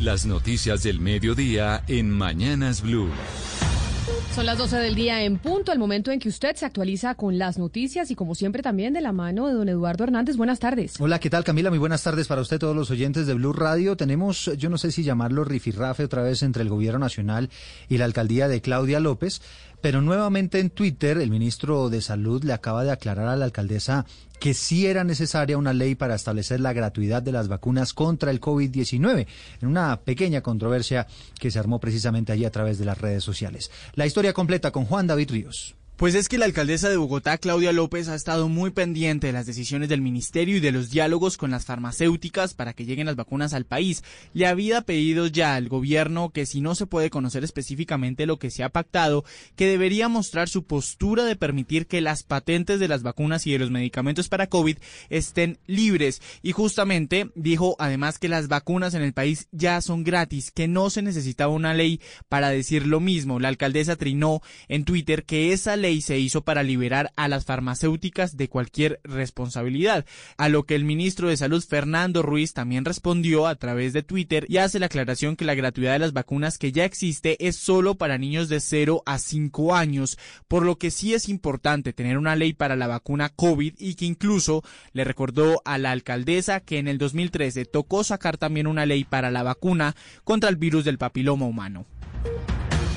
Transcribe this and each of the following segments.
Las noticias del mediodía en Mañanas Blue. Son las 12 del día en punto, el momento en que usted se actualiza con las noticias y como siempre también de la mano de don Eduardo Hernández. Buenas tardes. Hola, ¿qué tal Camila? Muy buenas tardes para usted, todos los oyentes de Blue Radio. Tenemos, yo no sé si llamarlo rifirrafe otra vez entre el gobierno nacional y la alcaldía de Claudia López, pero nuevamente en Twitter el ministro de Salud le acaba de aclarar a la alcaldesa que sí era necesaria una ley para establecer la gratuidad de las vacunas contra el COVID-19, en una pequeña controversia que se armó precisamente allí a través de las redes sociales. La historia completa con Juan David Ríos. Pues es que la alcaldesa de Bogotá, Claudia López, ha estado muy pendiente de las decisiones del ministerio y de los diálogos con las farmacéuticas para que lleguen las vacunas al país. Le había pedido ya al gobierno que si no se puede conocer específicamente lo que se ha pactado, que debería mostrar su postura de permitir que las patentes de las vacunas y de los medicamentos para COVID estén libres. Y justamente dijo además que las vacunas en el país ya son gratis, que no se necesitaba una ley para decir lo mismo. La alcaldesa trinó en Twitter que esa ley y se hizo para liberar a las farmacéuticas de cualquier responsabilidad, a lo que el ministro de Salud Fernando Ruiz también respondió a través de Twitter y hace la aclaración que la gratuidad de las vacunas que ya existe es solo para niños de 0 a 5 años, por lo que sí es importante tener una ley para la vacuna COVID y que incluso le recordó a la alcaldesa que en el 2013 tocó sacar también una ley para la vacuna contra el virus del papiloma humano.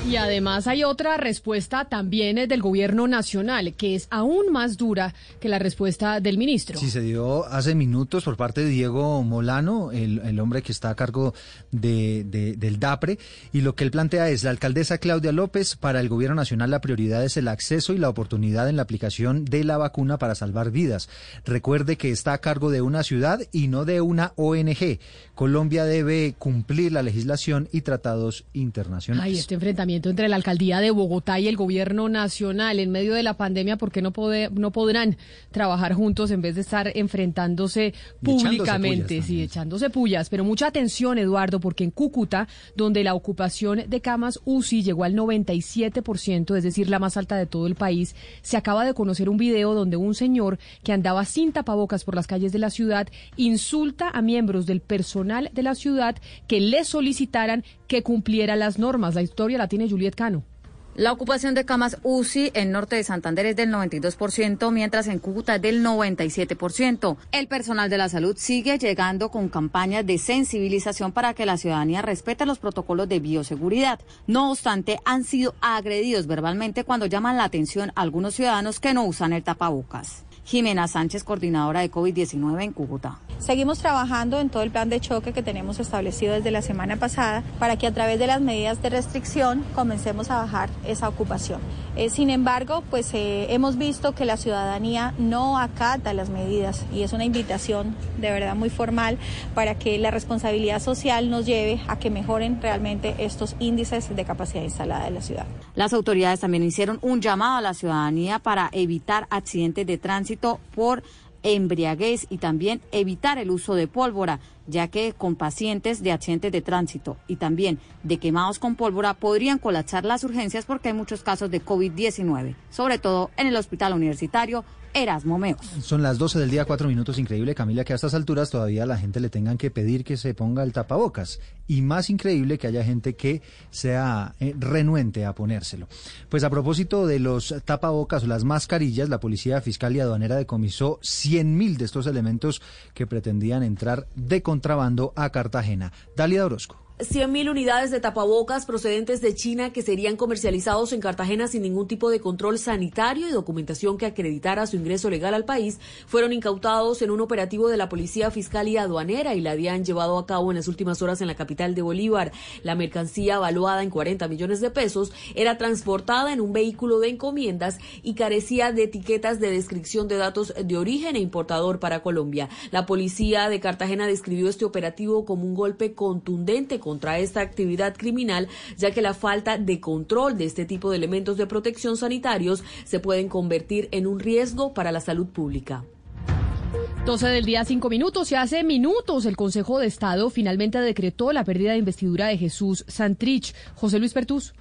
Y además hay otra respuesta también del gobierno nacional, que es aún más dura que la respuesta del ministro. Sí, se dio hace minutos por parte de Diego Molano, el, hombre que está a cargo de, del DAPRE, y lo que él plantea es, la alcaldesa Claudia López, para el gobierno nacional la prioridad es el acceso y la oportunidad en la aplicación de la vacuna para salvar vidas. Recuerde que está a cargo de una ciudad y no de una ONG. Colombia debe cumplir la legislación y tratados internacionales. Ay, este enfrentamiento entre la alcaldía de Bogotá y el gobierno nacional en medio de la pandemia, ¿por qué no, no podrán trabajar juntos en vez de estar enfrentándose públicamente? Sí, echándose pullas. Pero mucha atención, Eduardo, porque en Cúcuta, donde la ocupación de camas UCI llegó al 97%, es decir, la más alta de todo el país, se acaba de conocer un video donde un señor que andaba sin tapabocas por las calles de la ciudad insulta a miembros del personal de la ciudad que le solicitaran que cumpliera las normas. La historia la tiene Juliet Cano. La ocupación de camas UCI en norte de Santander es del 92%, mientras en Cúcuta es del 97%. El personal de la salud sigue llegando con campañas de sensibilización para que la ciudadanía respete los protocolos de bioseguridad. No obstante, han sido agredidos verbalmente cuando llaman la atención a algunos ciudadanos que no usan el tapabocas. Jimena Sánchez, coordinadora de COVID-19 en Cúcuta. Seguimos trabajando en todo el plan de choque que tenemos establecido desde la semana pasada para que a través de las medidas de restricción comencemos a bajar esa ocupación. Eh, sin embargo, pues eh, hemos visto que la ciudadanía no acata las medidas y es una invitación de verdad muy formal para que la responsabilidad social nos lleve a que mejoren realmente estos índices de capacidad instalada de la ciudad. Las autoridades también hicieron un llamado a la ciudadanía para evitar accidentes de tránsito por embriaguez y también evitar el uso de pólvora, ya que con pacientes de accidentes de tránsito y también de quemados con pólvora podrían colapsar las urgencias porque hay muchos casos de COVID-19, sobre todo en el hospital universitario Erasmo Meos. Son las 12 del día, cuatro minutos. Increíble, Camila, que a estas alturas todavía la gente le tengan que pedir que se ponga el tapabocas. Y más increíble que haya gente que sea eh, renuente a ponérselo. Pues a propósito de los tapabocas o las mascarillas, la Policía Fiscal y Aduanera decomisó 100.000 de estos elementos que pretendían entrar de contrabando a Cartagena. Dalia Orozco. 100.000 unidades de tapabocas procedentes de China que serían comercializados en Cartagena sin ningún tipo de control sanitario y documentación que acreditara su ingreso legal al país fueron incautados en un operativo de la Policía Fiscal y Aduanera y la habían llevado a cabo en las últimas horas en la capital de Bolívar. La mercancía, valuada en 40 millones de pesos, era transportada en un vehículo de encomiendas y carecía de etiquetas de descripción de datos de origen e importador para Colombia. La Policía de Cartagena describió este operativo como un golpe contundente contra esta actividad criminal, ya que la falta de control de este tipo de elementos de protección sanitarios se pueden convertir en un riesgo para la salud pública. 12 del día, 5 minutos. Y hace minutos el Consejo de Estado finalmente decretó la pérdida de investidura de Jesús Santrich. José Luis Pertús.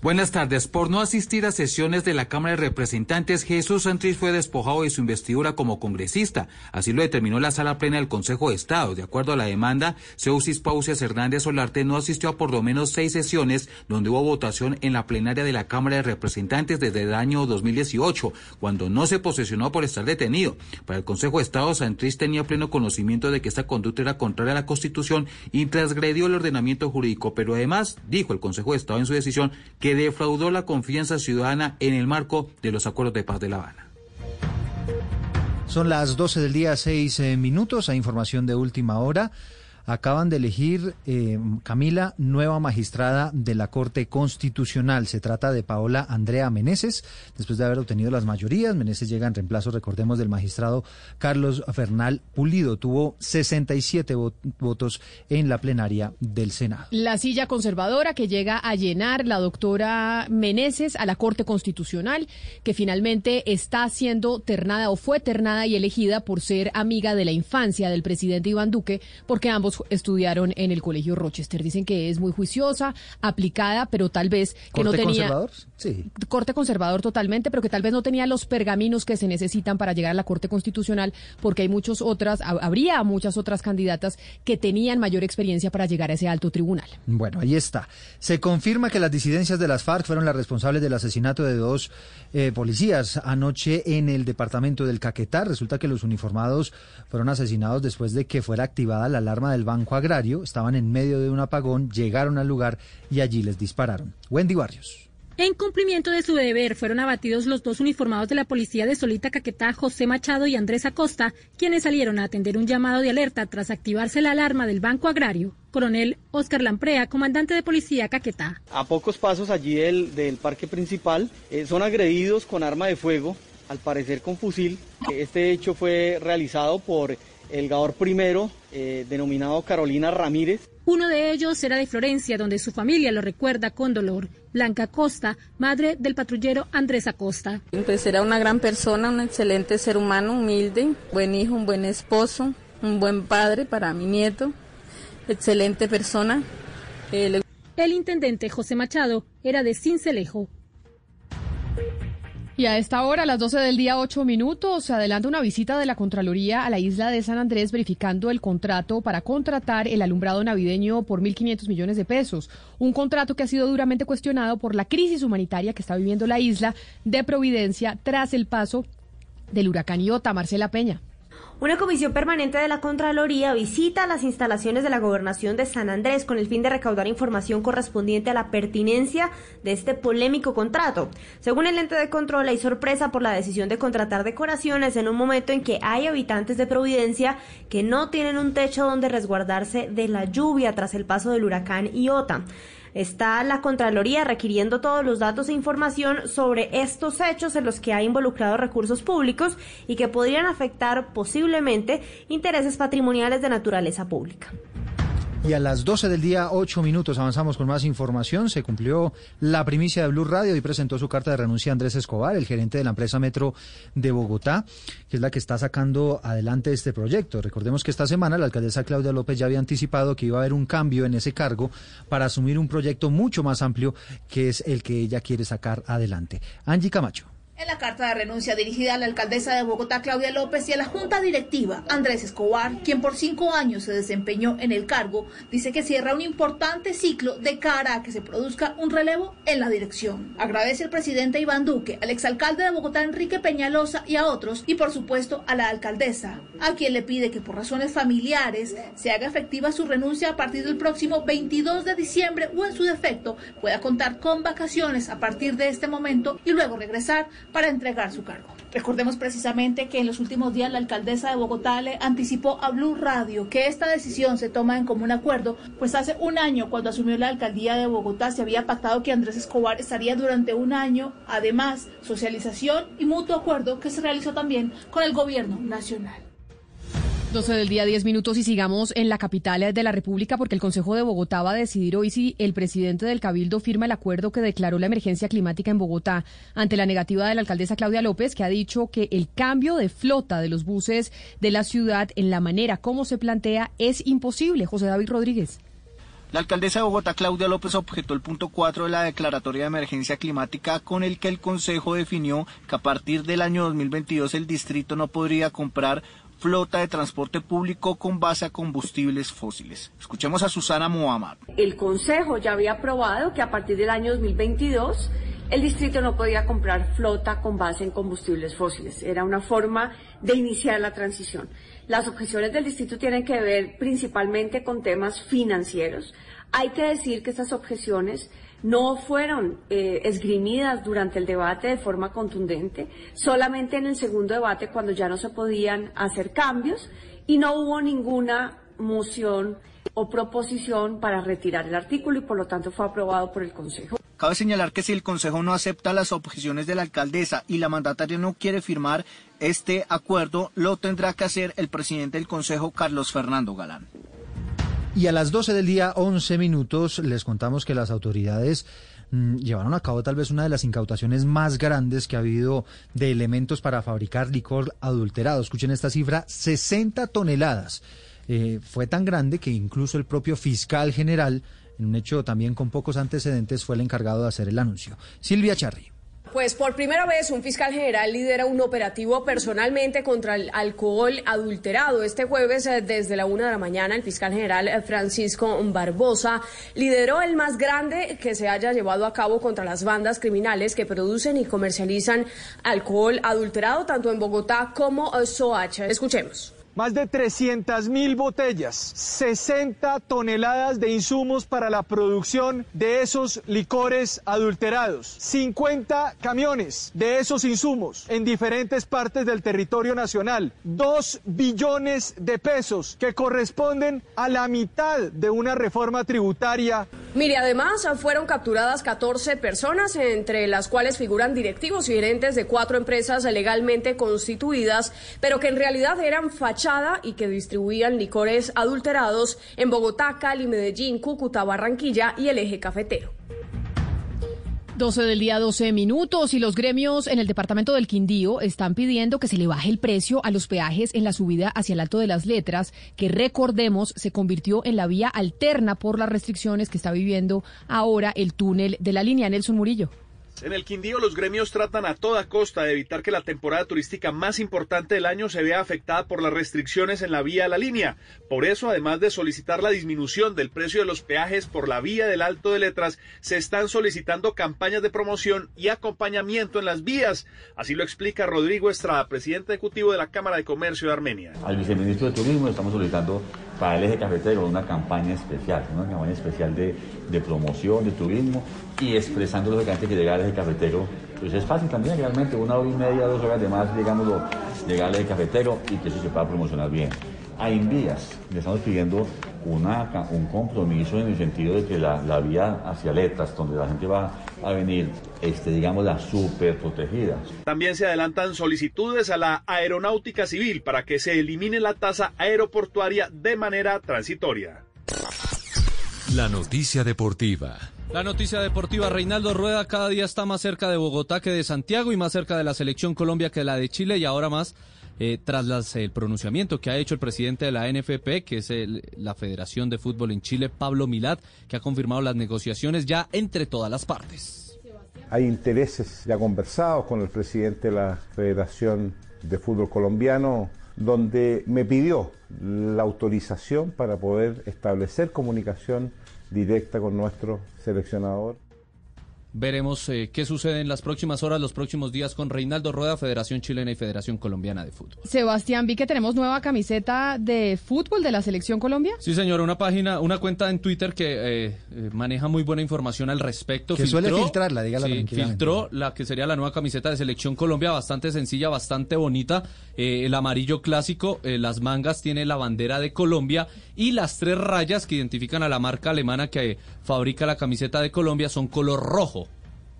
Buenas tardes. Por no asistir a sesiones de la Cámara de Representantes, Jesús Santrich fue despojado de su investidura como congresista. Así lo determinó la Sala Plena del Consejo de Estado. De acuerdo a la demanda, Seusis Pausias Hernández Solarte no asistió a por lo menos seis sesiones donde hubo votación en la plenaria de la Cámara de Representantes desde el año 2018, cuando no se posesionó por estar detenido. Para el Consejo de Estado, Santrich tenía pleno conocimiento de que esta conducta era contraria a la Constitución y transgredió el ordenamiento jurídico, pero además, dijo el Consejo de Estado en su decisión, que que defraudó la confianza ciudadana en el marco de los acuerdos de paz de La Habana. Son las 12 del día, 6 eh, minutos. Hay información de última hora acaban de elegir, eh, Camila, nueva magistrada de la Corte Constitucional. Se trata de Paola Andrea Meneses. Después de haber obtenido las mayorías, Meneses llega en reemplazo, recordemos, del magistrado Carlos Fernal Pulido. Tuvo 67 votos en la plenaria del Senado. La silla conservadora que llega a llenar la doctora Meneses a la Corte Constitucional, que finalmente está siendo ternada o fue ternada y elegida por ser amiga de la infancia del presidente Iván Duque, porque ambos estudiaron en el Colegio Rochester. Dicen que es muy juiciosa, aplicada, pero tal vez que no tenía... conservador? Sí. Corte conservador totalmente, pero que tal vez no tenía los pergaminos que se necesitan para llegar a la Corte Constitucional, porque hay muchas otras, habría muchas otras candidatas que tenían mayor experiencia para llegar a ese alto tribunal. Bueno, ahí está. Se confirma que las disidencias de las FARC fueron las responsables del asesinato de dos eh, policías anoche en el departamento del Caquetá. Resulta que los uniformados fueron asesinados después de que fuera activada la alarma del Banco Agrario, estaban en medio de un apagón, llegaron al lugar y allí les dispararon. Wendy Barrios. En cumplimiento de su deber, fueron abatidos los dos uniformados de la policía de Solita Caquetá, José Machado y Andrés Acosta, quienes salieron a atender un llamado de alerta tras activarse la alarma del Banco Agrario. Coronel Oscar Lamprea, comandante de policía Caquetá. A pocos pasos allí del, del parque principal, eh, son agredidos con arma de fuego, al parecer con fusil. Este hecho fue realizado por el Gaor primero, eh, denominado Carolina Ramírez. Uno de ellos era de Florencia, donde su familia lo recuerda con dolor. Blanca Costa, madre del patrullero Andrés Acosta. Pues era una gran persona, un excelente ser humano, humilde, buen hijo, un buen esposo, un buen padre para mi nieto, excelente persona. El intendente José Machado era de Cincelejo, y a esta hora, a las 12 del día, 8 minutos, se adelanta una visita de la Contraloría a la isla de San Andrés verificando el contrato para contratar el alumbrado navideño por 1.500 millones de pesos. Un contrato que ha sido duramente cuestionado por la crisis humanitaria que está viviendo la isla de Providencia tras el paso del huracán Iota. Marcela Peña. Una comisión permanente de la Contraloría visita las instalaciones de la Gobernación de San Andrés con el fin de recaudar información correspondiente a la pertinencia de este polémico contrato. Según el ente de control, hay sorpresa por la decisión de contratar decoraciones en un momento en que hay habitantes de Providencia que no tienen un techo donde resguardarse de la lluvia tras el paso del huracán Iota está la Contraloría requiriendo todos los datos e información sobre estos hechos en los que ha involucrado recursos públicos y que podrían afectar posiblemente intereses patrimoniales de naturaleza pública. Y a las 12 del día, 8 minutos, avanzamos con más información. Se cumplió la primicia de Blue Radio y presentó su carta de renuncia Andrés Escobar, el gerente de la empresa Metro de Bogotá, que es la que está sacando adelante este proyecto. Recordemos que esta semana la alcaldesa Claudia López ya había anticipado que iba a haber un cambio en ese cargo para asumir un proyecto mucho más amplio, que es el que ella quiere sacar adelante. Angie Camacho. En la carta de renuncia dirigida a la alcaldesa de Bogotá, Claudia López, y a la junta directiva, Andrés Escobar, quien por cinco años se desempeñó en el cargo, dice que cierra un importante ciclo de cara a que se produzca un relevo en la dirección. Agradece al presidente Iván Duque, al exalcalde de Bogotá, Enrique Peñalosa, y a otros, y por supuesto a la alcaldesa, a quien le pide que por razones familiares se haga efectiva su renuncia a partir del próximo 22 de diciembre o en su defecto pueda contar con vacaciones a partir de este momento y luego regresar para entregar su cargo. Recordemos precisamente que en los últimos días la alcaldesa de Bogotá le anticipó a Blue Radio que esta decisión se toma en común acuerdo, pues hace un año cuando asumió la alcaldía de Bogotá se había pactado que Andrés Escobar estaría durante un año, además socialización y mutuo acuerdo que se realizó también con el gobierno nacional. 12 del día, 10 minutos y sigamos en la capital de la República porque el Consejo de Bogotá va a decidir hoy si el presidente del Cabildo firma el acuerdo que declaró la emergencia climática en Bogotá ante la negativa de la alcaldesa Claudia López que ha dicho que el cambio de flota de los buses de la ciudad en la manera como se plantea es imposible. José David Rodríguez. La alcaldesa de Bogotá, Claudia López, objetó el punto 4 de la declaratoria de emergencia climática con el que el Consejo definió que a partir del año 2022 el distrito no podría comprar flota de transporte público con base a combustibles fósiles. Escuchemos a Susana Muhammad. El Consejo ya había aprobado que a partir del año 2022 el distrito no podía comprar flota con base en combustibles fósiles. Era una forma de iniciar la transición. Las objeciones del distrito tienen que ver principalmente con temas financieros. Hay que decir que estas objeciones no fueron eh, esgrimidas durante el debate de forma contundente, solamente en el segundo debate cuando ya no se podían hacer cambios y no hubo ninguna moción o proposición para retirar el artículo y por lo tanto fue aprobado por el Consejo. Cabe señalar que si el Consejo no acepta las objeciones de la alcaldesa y la mandataria no quiere firmar este acuerdo, lo tendrá que hacer el presidente del Consejo, Carlos Fernando Galán. Y a las 12 del día, 11 minutos, les contamos que las autoridades mm, llevaron a cabo tal vez una de las incautaciones más grandes que ha habido de elementos para fabricar licor adulterado. Escuchen esta cifra, 60 toneladas. Eh, fue tan grande que incluso el propio fiscal general en un hecho también con pocos antecedentes, fue el encargado de hacer el anuncio. Silvia Charri. Pues por primera vez un fiscal general lidera un operativo personalmente contra el alcohol adulterado. Este jueves, eh, desde la una de la mañana, el fiscal general eh, Francisco Barbosa lideró el más grande que se haya llevado a cabo contra las bandas criminales que producen y comercializan alcohol adulterado tanto en Bogotá como en Soacha. Escuchemos más de 300 mil botellas, 60 toneladas de insumos para la producción de esos licores adulterados, 50 camiones de esos insumos en diferentes partes del territorio nacional, 2 billones de pesos que corresponden a la mitad de una reforma tributaria. Mire, además fueron capturadas 14 personas, entre las cuales figuran directivos y gerentes de cuatro empresas legalmente constituidas, pero que en realidad eran fachadas y que distribuían licores adulterados en Bogotá, Cali, Medellín, Cúcuta, Barranquilla y el eje cafetero. 12 del día, 12 minutos. Y los gremios en el departamento del Quindío están pidiendo que se le baje el precio a los peajes en la subida hacia el Alto de las Letras, que recordemos se convirtió en la vía alterna por las restricciones que está viviendo ahora el túnel de la línea. Nelson Murillo. En el Quindío los gremios tratan a toda costa de evitar que la temporada turística más importante del año se vea afectada por las restricciones en la vía de la línea. Por eso, además de solicitar la disminución del precio de los peajes por la vía del Alto de Letras, se están solicitando campañas de promoción y acompañamiento en las vías. Así lo explica Rodrigo Estrada, presidente ejecutivo de la Cámara de Comercio de Armenia. Al viceministro de Turismo estamos solicitando para el eje cafetero una campaña especial, una campaña especial de, promoción, de turismo y expresando lógicamente que llegar al eje cafetero, pues es fácil también, realmente una hora y media, dos horas de más, digámoslo, llegar al eje cafetero y que eso se pueda promocionar bien. A Invías le estamos pidiendo una, un compromiso en el sentido de que la, la, vía hacia Letras, donde la gente va a venir, este, digamos, la super protegida. También se adelantan solicitudes a la aeronáutica civil para que se elimine la tasa aeroportuaria de manera transitoria. La noticia deportiva. La noticia deportiva, Reinaldo Rueda cada día está más cerca de Bogotá que de Santiago y más cerca de la selección Colombia que de la de Chile y ahora más eh, tras el pronunciamiento que ha hecho el presidente de la NFP, que es la Federación de Fútbol en Chile, Pablo Milad, que ha confirmado las negociaciones ya entre todas las partes. Hay intereses ya conversados con el presidente de la Federación de Fútbol Colombiano, donde me pidió la autorización para poder establecer comunicación directa con nuestro seleccionador. Veremos eh, qué sucede en las próximas horas, los próximos días con Reinaldo Rueda, Federación Chilena y Federación Colombiana de Fútbol. Sebastián, vi que tenemos nueva camiseta de fútbol de la Selección Colombia. Sí, señor, una página, una cuenta en Twitter que eh, eh, maneja muy buena información al respecto. Que suele filtrarla, dígala sí, filtró la que sería la nueva camiseta de Selección Colombia, bastante sencilla, bastante bonita. el amarillo clásico, las mangas tiene la bandera de Colombia y las tres rayas que identifican a la marca alemana que fabrica la camiseta de Colombia son color rojo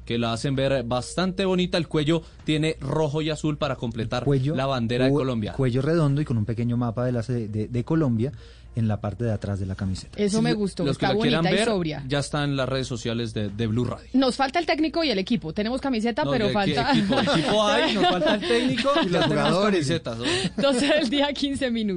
que la hacen ver bastante bonita. El cuello tiene rojo y azul para completar la bandera de Colombia. Cuello redondo y con un pequeño mapa de, la, de, Colombia en la parte de atrás de la camiseta. Eso me gustó, Los está que bonita ver, y sobria. Ya está en las redes sociales de, Blue Radio. Nos falta el técnico y el equipo. Tenemos camiseta, pero falta. Equipo, equipo hay, nos falta el técnico y los jugadores. camisetas. 12 del día, 15 minutos.